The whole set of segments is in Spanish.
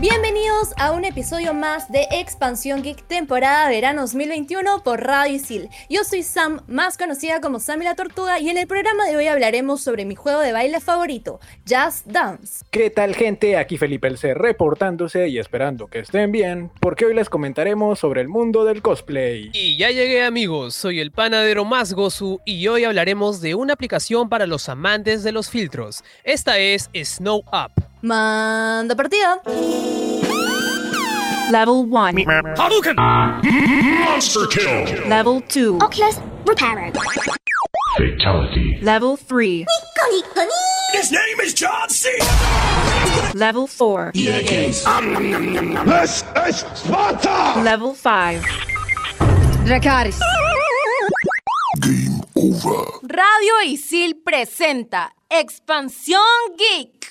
Bienvenidos a un episodio más de Expansión Geek temporada verano 2021 por Radio Isil. Yo soy Sam, más conocida como Sammy la Tortuga, y en el programa de hoy hablaremos sobre mi juego de baile favorito, Just Dance. ¿Qué tal gente? Aquí Felipe El C reportándose y esperando que estén bien, porque hoy les comentaremos sobre el mundo del cosplay. Y ya llegué amigos, soy el panadero más gozu y hoy hablaremos de una aplicación para los amantes de los filtros. Esta es Snow Up. Manda partida. Level 1. Hadouken! Monster kill! Level 2. Oculus Reparo. Fatality. Level 3. His name is John C. Level 4. Yes. This is Sparta! Level 5. Dracaris. Game over. Radio Isil presenta Expansión Geek.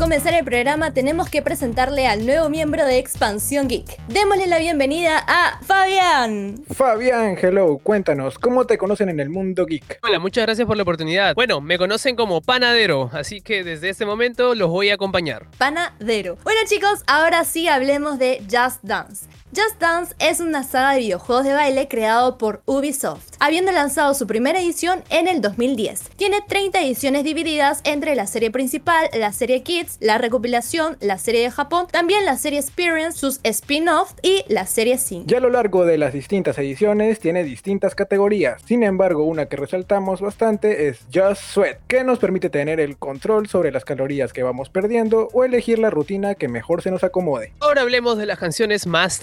Comenzar el programa tenemos que presentarle al nuevo miembro de Expansión Geek. Démosle la bienvenida a Fabián. Fabián, hello, cuéntanos, ¿cómo te conocen en el mundo geek? Hola, muchas gracias por la oportunidad. Bueno, me conocen como panadero, así que desde este momento los voy a acompañar. Panadero. Bueno chicos, ahora sí hablemos de Just Dance. Just Dance es una saga de videojuegos de baile creado por Ubisoft, habiendo lanzado su primera edición en el 2010. Tiene 30 ediciones divididas entre la serie principal, la serie Kids, la recopilación, la serie de Japón, también la serie Experience, sus spin-offs y la serie 5. Ya a lo largo de las distintas ediciones tiene distintas categorías, sin embargo una que resaltamos bastante es Just Sweat, que nos permite tener el control sobre las calorías que vamos perdiendo o elegir la rutina que mejor se nos acomode. Ahora hablemos de las canciones más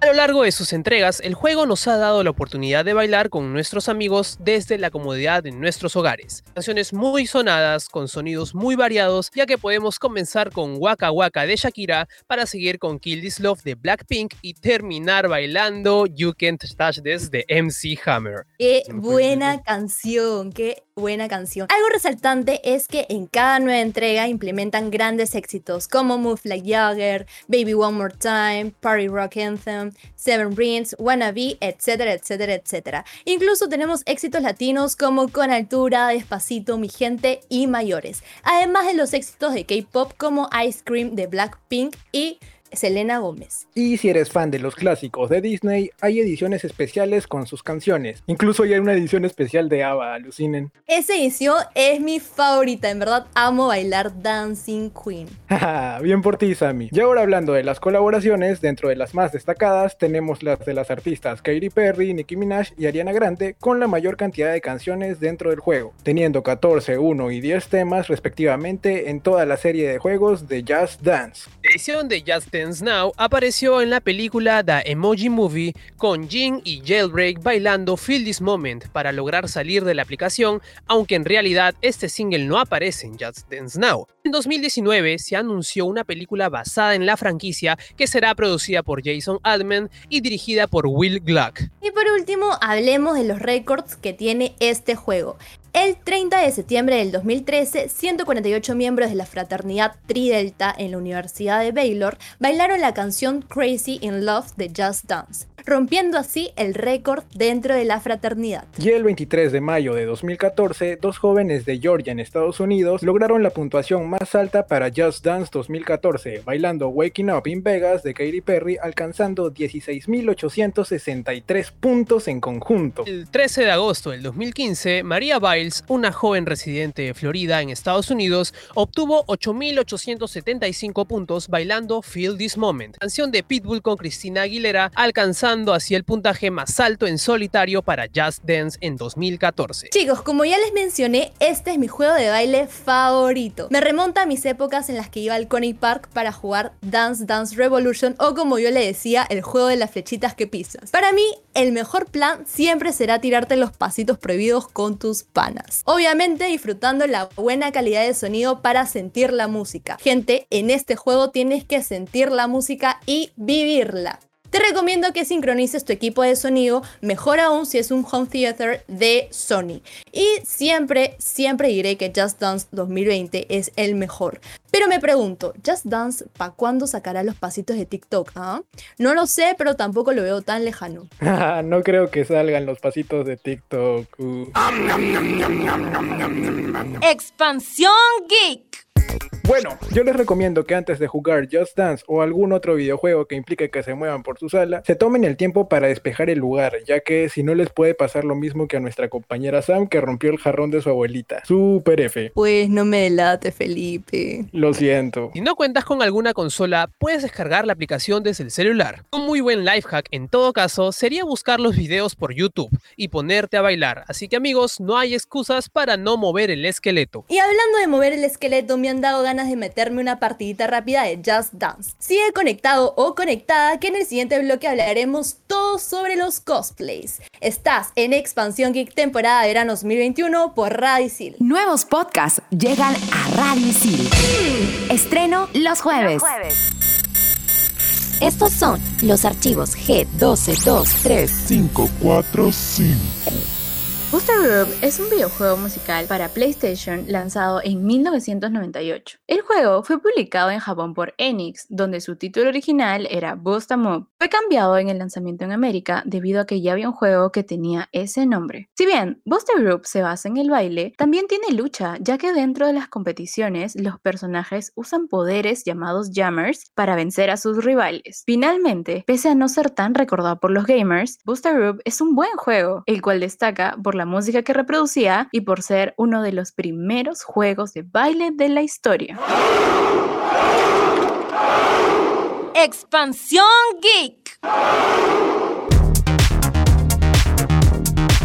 A lo largo de sus entregas, el juego nos ha dado la oportunidad de bailar con nuestros amigos desde la comodidad de nuestros hogares. Canciones muy sonadas, con sonidos muy variados, ya que podemos comenzar con Waka Waka de Shakira para seguir con Kill This Love de Blackpink y terminar bailando You Can't Touch This de MC Hammer. Qué buena canción, qué buena canción. Algo resaltante es que en cada nueva entrega implementan grandes éxitos como Move Like Jagger, Baby One More Time, Party Rock Anthem, Seven Rings, Wannabe, etcétera, etcétera, etcétera. Incluso tenemos éxitos latinos como Con Altura, Despacito, Mi Gente y Mayores. Además de los éxitos de K-pop como Ice Cream de Blackpink y Selena Gómez. Y si eres fan de los clásicos de Disney, hay ediciones especiales con sus canciones. Incluso hay una edición especial de ABBA, alucinen. Esa edición es mi favorita, en verdad amo bailar Dancing Queen. Bien por ti, Sammy. Y ahora hablando de las colaboraciones, dentro de las más destacadas tenemos las de las artistas Katy Perry, Nicki Minaj y Ariana Grande con la mayor cantidad de canciones dentro del juego, teniendo 14, 1 y 10 temas respectivamente en toda la serie de juegos de Just Dance. La edición de Just Dance Now apareció en la película The Emoji Movie con Jin y Jailbreak bailando Feel This Moment para lograr salir de la aplicación, aunque en realidad este single no aparece en Just Dance Now. En 2019 se anunció una película basada en la franquicia que será producida por Jason Altman y dirigida por Will Gluck. Y por último, hablemos de los récords que tiene este juego. El 30 de septiembre del 2013, 148 miembros de la fraternidad Tridelta en la Universidad de Baylor bailaron la canción Crazy in Love de Just Dance, rompiendo así el récord dentro de la fraternidad. Y el 23 de mayo de 2014, dos jóvenes de Georgia en Estados Unidos lograron la puntuación más alta para Just Dance 2014, bailando Waking Up in Vegas de Katy Perry, alcanzando 16.863 puntos en conjunto. El 13 de agosto del 2015, María Una joven residente de Florida en Estados Unidos, obtuvo 8.875 puntos bailando Feel This Moment, canción de Pitbull con Cristina Aguilera, alcanzando así el puntaje más alto en solitario para Just Dance en 2014. Chicos, como ya les mencioné, este es mi juego de baile favorito. Me remonta a mis épocas en las que iba al Coney Park para jugar Dance Dance Revolution o como yo le decía, el juego de las flechitas que pisas. Para mí, el mejor plan siempre será tirarte los pasitos prohibidos con tus panas. Obviamente disfrutando la buena calidad de sonido para sentir la música. Gente, en este juego tienes que sentir la música y vivirla. Te recomiendo que sincronices tu equipo de sonido, mejor aún si es un home theater de Sony. Y siempre, siempre diré que Just Dance 2020 es el mejor. Pero me pregunto, ¿Just Dance para cuándo sacará los pasitos de TikTok? ah? No lo sé, pero tampoco lo veo tan lejano. no creo que salgan los pasitos de TikTok. uh. Expansión Geek. Bueno, yo les recomiendo que antes de jugar Just Dance o algún otro videojuego que implique que se muevan por su sala, se tomen el tiempo para despejar el lugar, ya que si no les puede pasar lo mismo que a nuestra compañera Sam que rompió el jarrón de su abuelita. Super F. Pues no me delate, Felipe. Lo siento. Si no cuentas con alguna consola, puedes descargar la aplicación desde el celular. Un muy buen life hack en todo caso sería buscar los videos por YouTube y ponerte a bailar. Así que amigos, no hay excusas para no mover el esqueleto. Y hablando de mover el esqueleto, me han dado ganas de meterme una partidita rápida de Just Dance. Sigue conectado o conectada que en el siguiente bloque hablaremos todo sobre los cosplays. Estás en Expansión Geek temporada verano 2021 por Radicil. Nuevos podcasts llegan a Radio Isil. Estreno los jueves. Estos son los archivos G12235. 545. Booster Group es un videojuego musical para PlayStation lanzado en 1998. El juego fue publicado en Japón por Enix, donde su título original era Boost 'em Up. Fue cambiado en el lanzamiento en América debido a que ya había un juego que tenía ese nombre. Si bien Booster Group se basa en el baile, también tiene lucha, ya que dentro de las competiciones los personajes usan poderes llamados jammers para vencer a sus rivales. Finalmente, pese a no ser tan recordado por los gamers, Booster Group es un buen juego, el cual destaca por la música que reproducía y por ser uno de los primeros juegos de baile de la historia. Expansión Geek.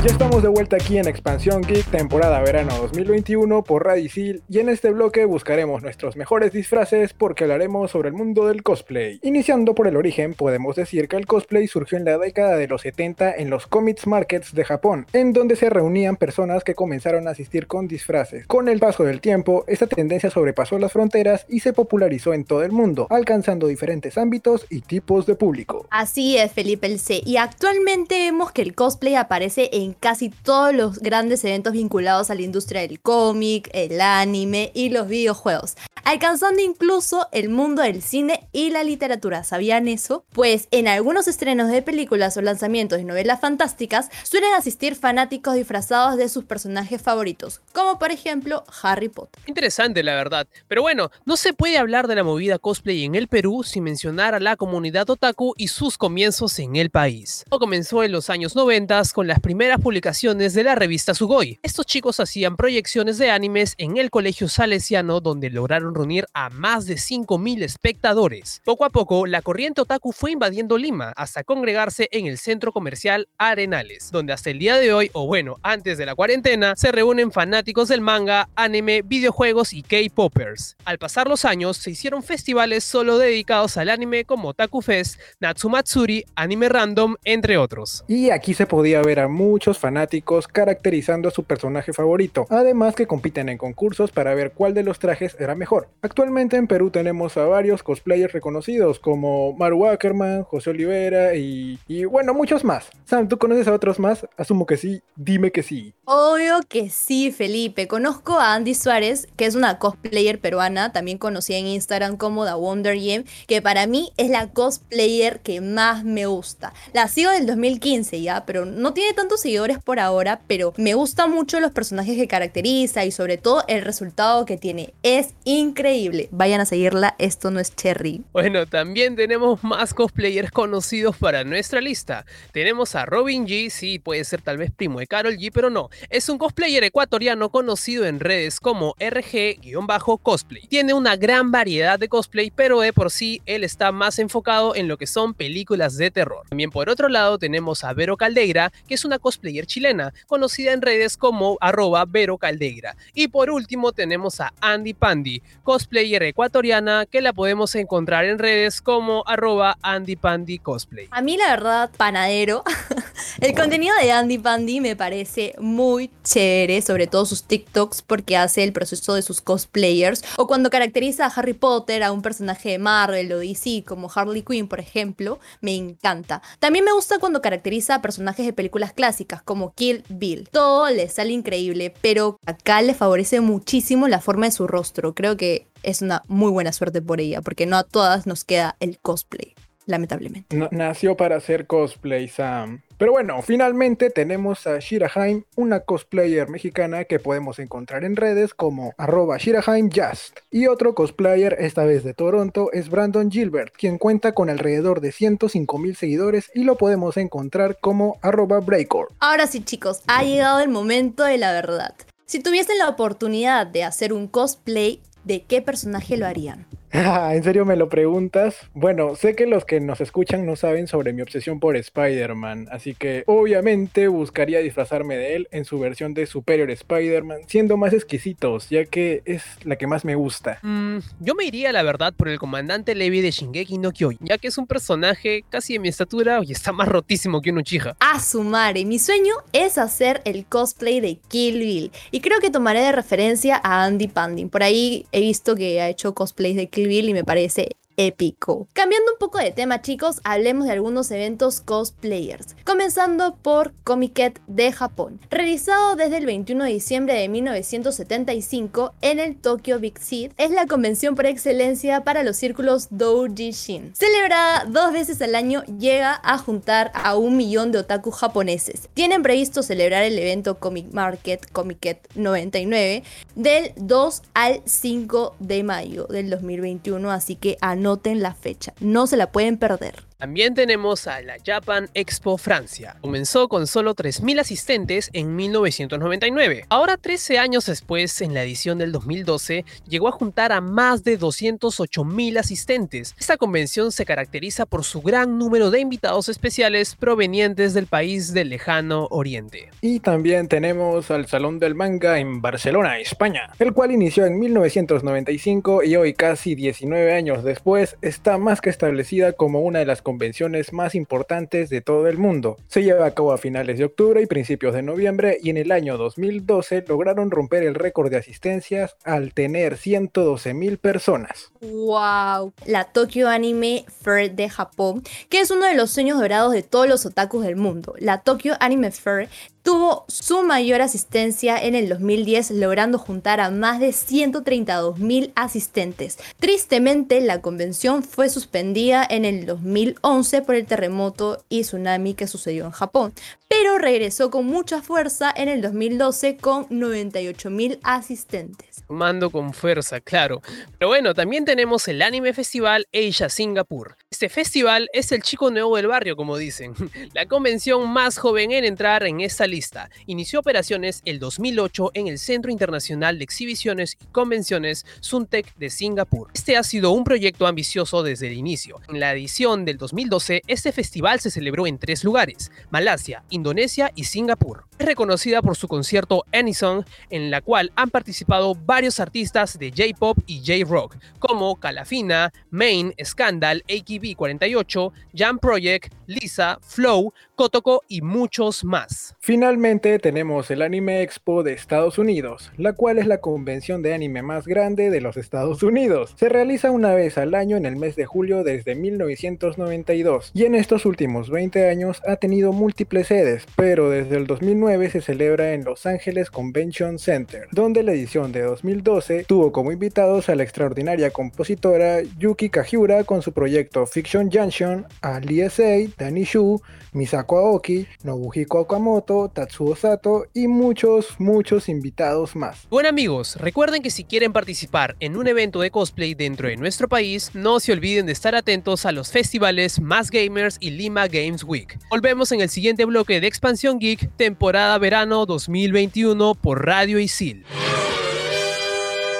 Estamos de vuelta aquí en Expansión Geek, temporada verano 2021 por Radicil y en este bloque buscaremos nuestros mejores disfraces porque hablaremos sobre el mundo del cosplay. Iniciando por el origen, podemos decir que el cosplay surgió en la década de los 70 en los comics markets de Japón, en donde se reunían personas que comenzaron a asistir con disfraces. Con el paso del tiempo, esta tendencia sobrepasó las fronteras y se popularizó en todo el mundo, alcanzando diferentes ámbitos y tipos de público. Así es, Felipe el C. Y actualmente vemos que el cosplay aparece en casi todos los grandes eventos vinculados a la industria del cómic, el anime y los videojuegos, alcanzando incluso el mundo del cine y la literatura. ¿Sabían eso? Pues en algunos estrenos de películas o lanzamientos de novelas fantásticas suelen asistir fanáticos disfrazados de sus personajes favoritos, como por ejemplo Harry Potter. Interesante, la verdad. Pero bueno, no se puede hablar de la movida cosplay en el Perú sin mencionar a la comunidad otaku y sus comienzos en el país. Todo comenzó en los años 90 con las primeras publicaciones de la revista Sugoi. Estos chicos hacían proyecciones de animes en el colegio salesiano donde lograron reunir a más de 5.000 espectadores. Poco a poco, la corriente otaku fue invadiendo Lima hasta congregarse en el centro comercial Arenales, donde hasta el día de hoy, o bueno, antes de la cuarentena, se reúnen fanáticos del manga, anime, videojuegos y K-popers. Al pasar los años, se hicieron festivales solo dedicados al anime como Otaku Fest, Natsumatsuri, Anime Random, entre otros. Y aquí se podía ver a muchos fanáticos caracterizando a su personaje favorito, además que compiten en concursos para ver cuál de los trajes era mejor. Actualmente en Perú tenemos a varios cosplayers reconocidos como Maru Ackerman, José Olivera y, y bueno, muchos más. Sam, ¿tú conoces a otros más? Asumo que sí, dime que sí. Obvio que sí, Felipe. Conozco a Andy Suárez, que es una cosplayer peruana, también conocida en Instagram como The Wonder Gem, que para mí es la cosplayer que más me gusta. La sigo del 2015 ya, pero no tiene tantos seguidores por ahora, pero me gustan mucho los personajes que caracteriza y sobre todo el resultado que tiene. Es increíble. Vayan a seguirla, esto no es cherry. Bueno, también tenemos más cosplayers conocidos para nuestra lista. Tenemos a Robin G, sí, puede ser tal vez primo de Carol G, pero no. Es un cosplayer ecuatoriano conocido en redes como RG-cosplay. Tiene una gran variedad de cosplay, pero de por sí él está más enfocado en lo que son películas de terror. También por otro lado tenemos a Vero Caldeira, que es una cosplayer chilena, conocida en redes como arroba Vero Caldeira. Y por último tenemos a Andy Pandy, cosplayer ecuatoriana, que la podemos encontrar en redes como arroba Andy Pandy Cosplay. A mí la verdad, panadero, El contenido de Andy Pandy me parece muy chévere, sobre todo sus TikToks, porque hace el proceso de sus cosplayers, o cuando caracteriza a Harry Potter, a un personaje de Marvel o DC, como Harley Quinn, por ejemplo, me encanta. También me gusta cuando caracteriza a personajes de películas clásicas, como Kill Bill. Todo le sale increíble, pero acá le favorece muchísimo la forma de su rostro. Creo que es una muy buena suerte por ella, porque no a todas nos queda el cosplay, lamentablemente. No- nació para hacer cosplay, Sam. Pero bueno, finalmente tenemos a Shira Haim, una cosplayer mexicana que podemos encontrar en redes como arroba ShiraHaimJust. Y otro cosplayer, esta vez de Toronto, es Brandon Gilbert, quien cuenta con alrededor de 105 mil seguidores y lo podemos encontrar como arroba Breakor. Ahora sí, chicos, ha llegado el momento de la verdad. Si tuviesen la oportunidad de hacer un cosplay, ¿de qué personaje lo harían? ¿En serio me lo preguntas? Bueno, sé que los que nos escuchan no saben sobre mi obsesión por Spider-Man, así que obviamente buscaría disfrazarme de él en su versión de Superior Spider-Man, siendo más exquisitos, ya que es la que más me gusta. Mm, yo me iría, la verdad, por el comandante Levi de Shingeki no Kyojin, ya que es un personaje casi de mi estatura y está más rotísimo que un Uchiha. A su madre, mi sueño es hacer el cosplay de Kill Bill y creo que tomaré de referencia a Andy Pandy. Por ahí he visto que ha hecho cosplays de Kill Y me parece épico. Cambiando un poco de tema, chicos, hablemos de algunos eventos cosplayers. Comenzando por Comiket de Japón, realizado desde el 21 de diciembre de 1975 en el Tokyo Big Seed, es la convención por excelencia para los círculos Doujishin. Celebrada dos veces al año, llega a juntar a un millón de otaku japoneses. Tienen previsto celebrar el evento Comic Market Comiket 99 del 2 al 5 de mayo del 2021, así que anoten la fecha, no se la pueden perder. También tenemos a la Japan Expo Francia. Comenzó con solo 3.000 asistentes en 1999. Ahora, 13 años después, en la edición del 2012, llegó a juntar a más de 208.000 asistentes. Esta convención se caracteriza por su gran número de invitados especiales provenientes del país del lejano oriente. Y también tenemos al Salón del Manga en Barcelona, España, el cual inició en 1995 y hoy casi 19 años después está más que establecida como una de las convenciones más importantes de todo el mundo. Se lleva a cabo a finales de octubre y principios de noviembre y en el año 2012 lograron romper el récord de asistencias al tener 112 mil personas. ¡Wow! La Tokyo Anime Fair de Japón, que es uno de los sueños dorados de todos los otakus del mundo. La Tokyo Anime Fair tuvo su mayor asistencia en el 2010, logrando juntar a más de 132 mil asistentes. Tristemente, la convención fue suspendida en el 2011 por el terremoto y tsunami que sucedió en Japón, pero regresó con mucha fuerza en el 2012 con 98 mil asistentes. Mando con fuerza, claro. Pero bueno, también tenemos el Anime Festival Asia Singapur. Este festival es el chico nuevo del barrio, como dicen. La convención más joven en entrar en esta lista. Inició operaciones el 2008 en el Centro Internacional de Exhibiciones y Convenciones Suntec de Singapur. Este ha sido un proyecto ambicioso desde el inicio. En la edición del 2012, este festival se celebró en tres lugares, Malasia, Indonesia y Singapur. Es reconocida por su concierto Anyson, en la cual han participado varios artistas de J-Pop y J-Rock, como Calafina, Main, Scandal, AKB48, Jam Project, Lisa, Flow, Kotoko y muchos más. Finalmente tenemos el Anime Expo de Estados Unidos, la cual es la convención de anime más grande de los Estados Unidos. Se realiza una vez al año en el mes de julio desde 1992 y en estos últimos 20 años ha tenido múltiples sedes, pero desde el 2009 se celebra en Los Ángeles Convention Center, donde la edición de 2012 tuvo como invitados a la extraordinaria compositora Yuki Kajiura con su proyecto Fiction Junction, a Dani Shu, Misako Aoki, Nobuhiko Okamoto, Tatsuo Sato y muchos, muchos invitados más. Bueno amigos, recuerden que si quieren participar en un evento de cosplay dentro de nuestro país, no se olviden de estar atentos a los festivales Más Gamers y Lima Games Week. Volvemos en el siguiente bloque de Expansión Geek, temporada verano 2021 por Radio Isil.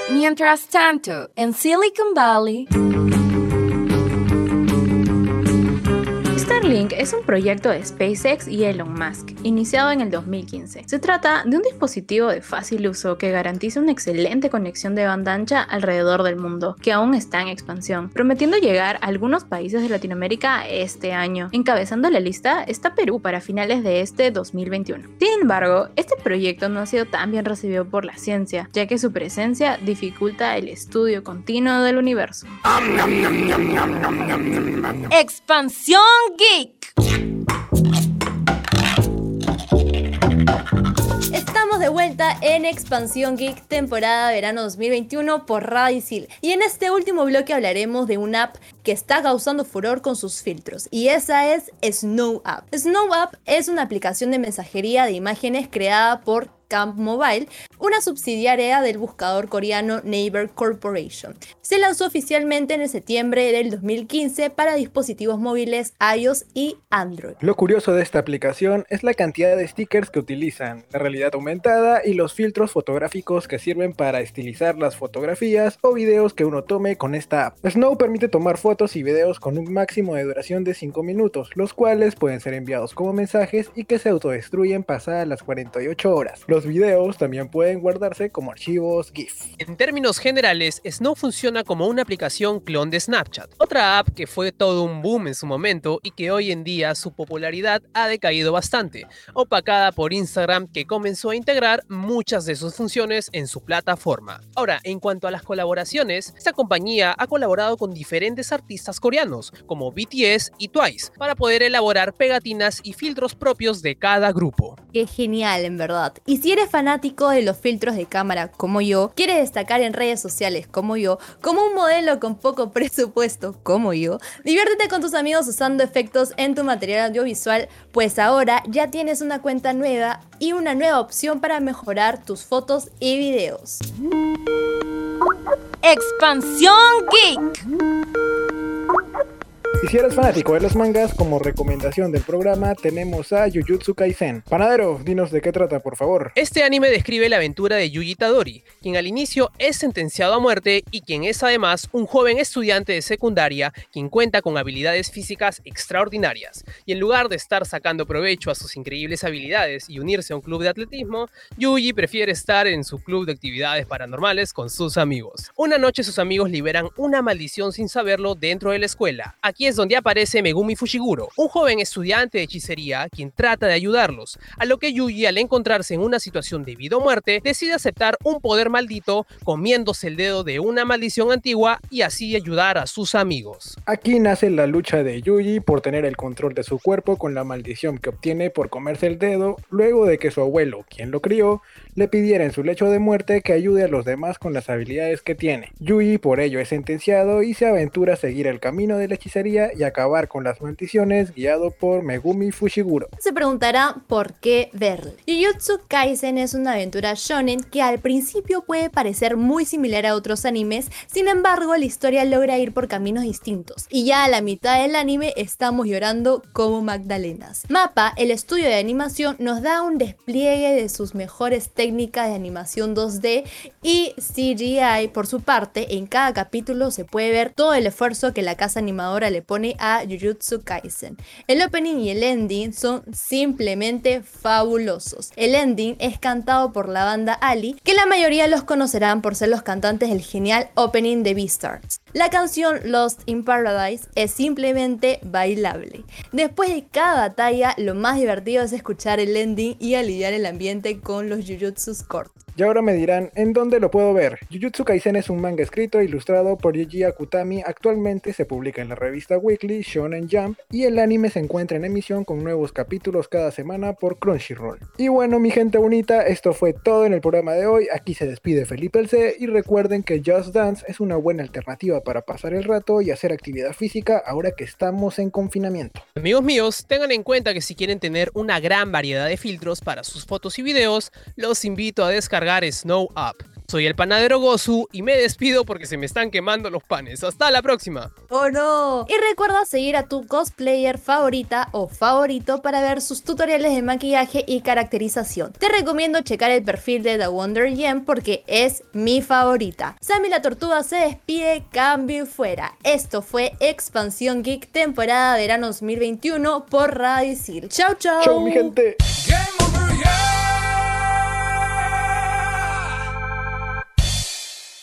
Mientras tanto, en Silicon Valley... Starlink es un proyecto de SpaceX y Elon Musk, iniciado en el 2015. Se trata de un dispositivo de fácil uso que garantiza una excelente conexión de banda ancha alrededor del mundo, que aún está en expansión, prometiendo llegar a algunos países de Latinoamérica este año. Encabezando la lista está Perú para finales de este 2021. Sin embargo, este proyecto no ha sido tan bien recibido por la ciencia, ya que su presencia dificulta el estudio continuo del universo. Expansión Geek. Estamos de vuelta en Expansión Geek temporada verano 2021 por Radicil. Y en este último bloque hablaremos de una app que está causando furor con sus filtros. Y esa es Snow App. Snow App es una aplicación de mensajería de imágenes creada por Camp Mobile, una subsidiaria del buscador coreano Naver Corporation. Se lanzó oficialmente en septiembre del 2015 para dispositivos móviles iOS y Android. Lo curioso de esta aplicación es la cantidad de stickers que utilizan, la realidad aumentada y los filtros fotográficos que sirven para estilizar las fotografías o videos que uno tome con esta app. Snow permite tomar fotos y videos con un máximo de duración de 5 minutos, los cuales pueden ser enviados como mensajes y que se autodestruyen pasadas las 48 horas. Videos también pueden guardarse como archivos GIF. En términos generales, Snow funciona como una aplicación clon de Snapchat, otra app que fue todo un boom en su momento y que hoy en día su popularidad ha decaído bastante, opacada por Instagram que comenzó a integrar muchas de sus funciones en su plataforma. Ahora, en cuanto a las colaboraciones, esta compañía ha colaborado con diferentes artistas coreanos, como BTS y Twice, para poder elaborar pegatinas y filtros propios de cada grupo. Qué genial, en verdad. Y si eres fanático de los filtros de cámara como yo, quieres destacar en redes sociales como yo, como un modelo con poco presupuesto como yo, diviértete con tus amigos usando efectos en tu material audiovisual, pues ahora ya tienes una cuenta nueva y una nueva opción para mejorar tus fotos y videos. Expansión Geek. Y si eres fanático de los mangas, como recomendación del programa tenemos a Jujutsu Kaisen. Panadero, dinos de qué trata, por favor. Este anime describe la aventura de Yuji Tadori, quien al inicio es sentenciado a muerte y quien es además un joven estudiante de secundaria quien cuenta con habilidades físicas extraordinarias. Y en lugar de estar sacando provecho a sus increíbles habilidades y unirse a un club de atletismo, Yuji prefiere estar en su club de actividades paranormales con sus amigos. Una noche sus amigos liberan una maldición sin saberlo dentro de la escuela. Aquí es donde aparece Megumi Fushiguro, un joven estudiante de hechicería quien trata de ayudarlos, a lo que Yuji al encontrarse en una situación de vida o muerte decide aceptar un poder maldito comiéndose el dedo de una maldición antigua y así ayudar a sus amigos. Aquí nace la lucha de Yuji por tener el control de su cuerpo con la maldición que obtiene por comerse el dedo luego de que su abuelo, quien lo crió, le pidiera en su lecho de muerte que ayude a los demás con las habilidades que tiene. Yuji por ello es sentenciado y se aventura a seguir el camino de la hechicería y acabar con las maldiciones guiado por Megumi Fushiguro. Se preguntará por qué verlo. Jujutsu Kaisen es una aventura shonen que al principio puede parecer muy similar a otros animes, sin embargo la historia logra ir por caminos distintos y ya a la mitad del anime estamos llorando como Magdalenas. Mapa, el estudio de animación, nos da un despliegue de sus mejores técnicas de animación 2D y CGI por su parte, en cada capítulo se puede ver todo el esfuerzo que la casa animadora le pone a Jujutsu Kaisen. El opening y el ending son simplemente fabulosos. El ending es cantado por la banda Ali, que la mayoría los conocerán por ser los cantantes del genial opening de Beastars. La canción Lost in Paradise es simplemente bailable. Después de cada batalla, lo más divertido es escuchar el ending y aliviar el ambiente con los Cortos. Y ahora me dirán, ¿en dónde lo puedo ver? Jujutsu Kaisen es un manga escrito e ilustrado por Yuji Akutami. Actualmente se publica en la revista Weekly Shonen Jump y el anime se encuentra en emisión con nuevos capítulos cada semana por Crunchyroll. Y bueno, mi gente bonita, esto fue todo en el programa de hoy. Aquí se despide Felipe el C y recuerden que Just Dance es una buena alternativa para pasar el rato y hacer actividad física ahora que estamos en confinamiento. Amigos míos, tengan en cuenta que si quieren tener una gran variedad de filtros para sus fotos y videos, los invito a descargar Snow Up. Soy el panadero Gozu y me despido porque se me están quemando los panes. Hasta la próxima. ¡Oh no! Y recuerda seguir a tu cosplayer favorita o favorito para ver sus tutoriales de maquillaje y caracterización. Te recomiendo checar el perfil de The Wonder Gem porque es mi favorita. Sammy la Tortuga se despide, cambio y fuera. Esto fue Expansión Geek temporada verano 2021 por Radio Isil. Chau, chau. Chau, mi gente.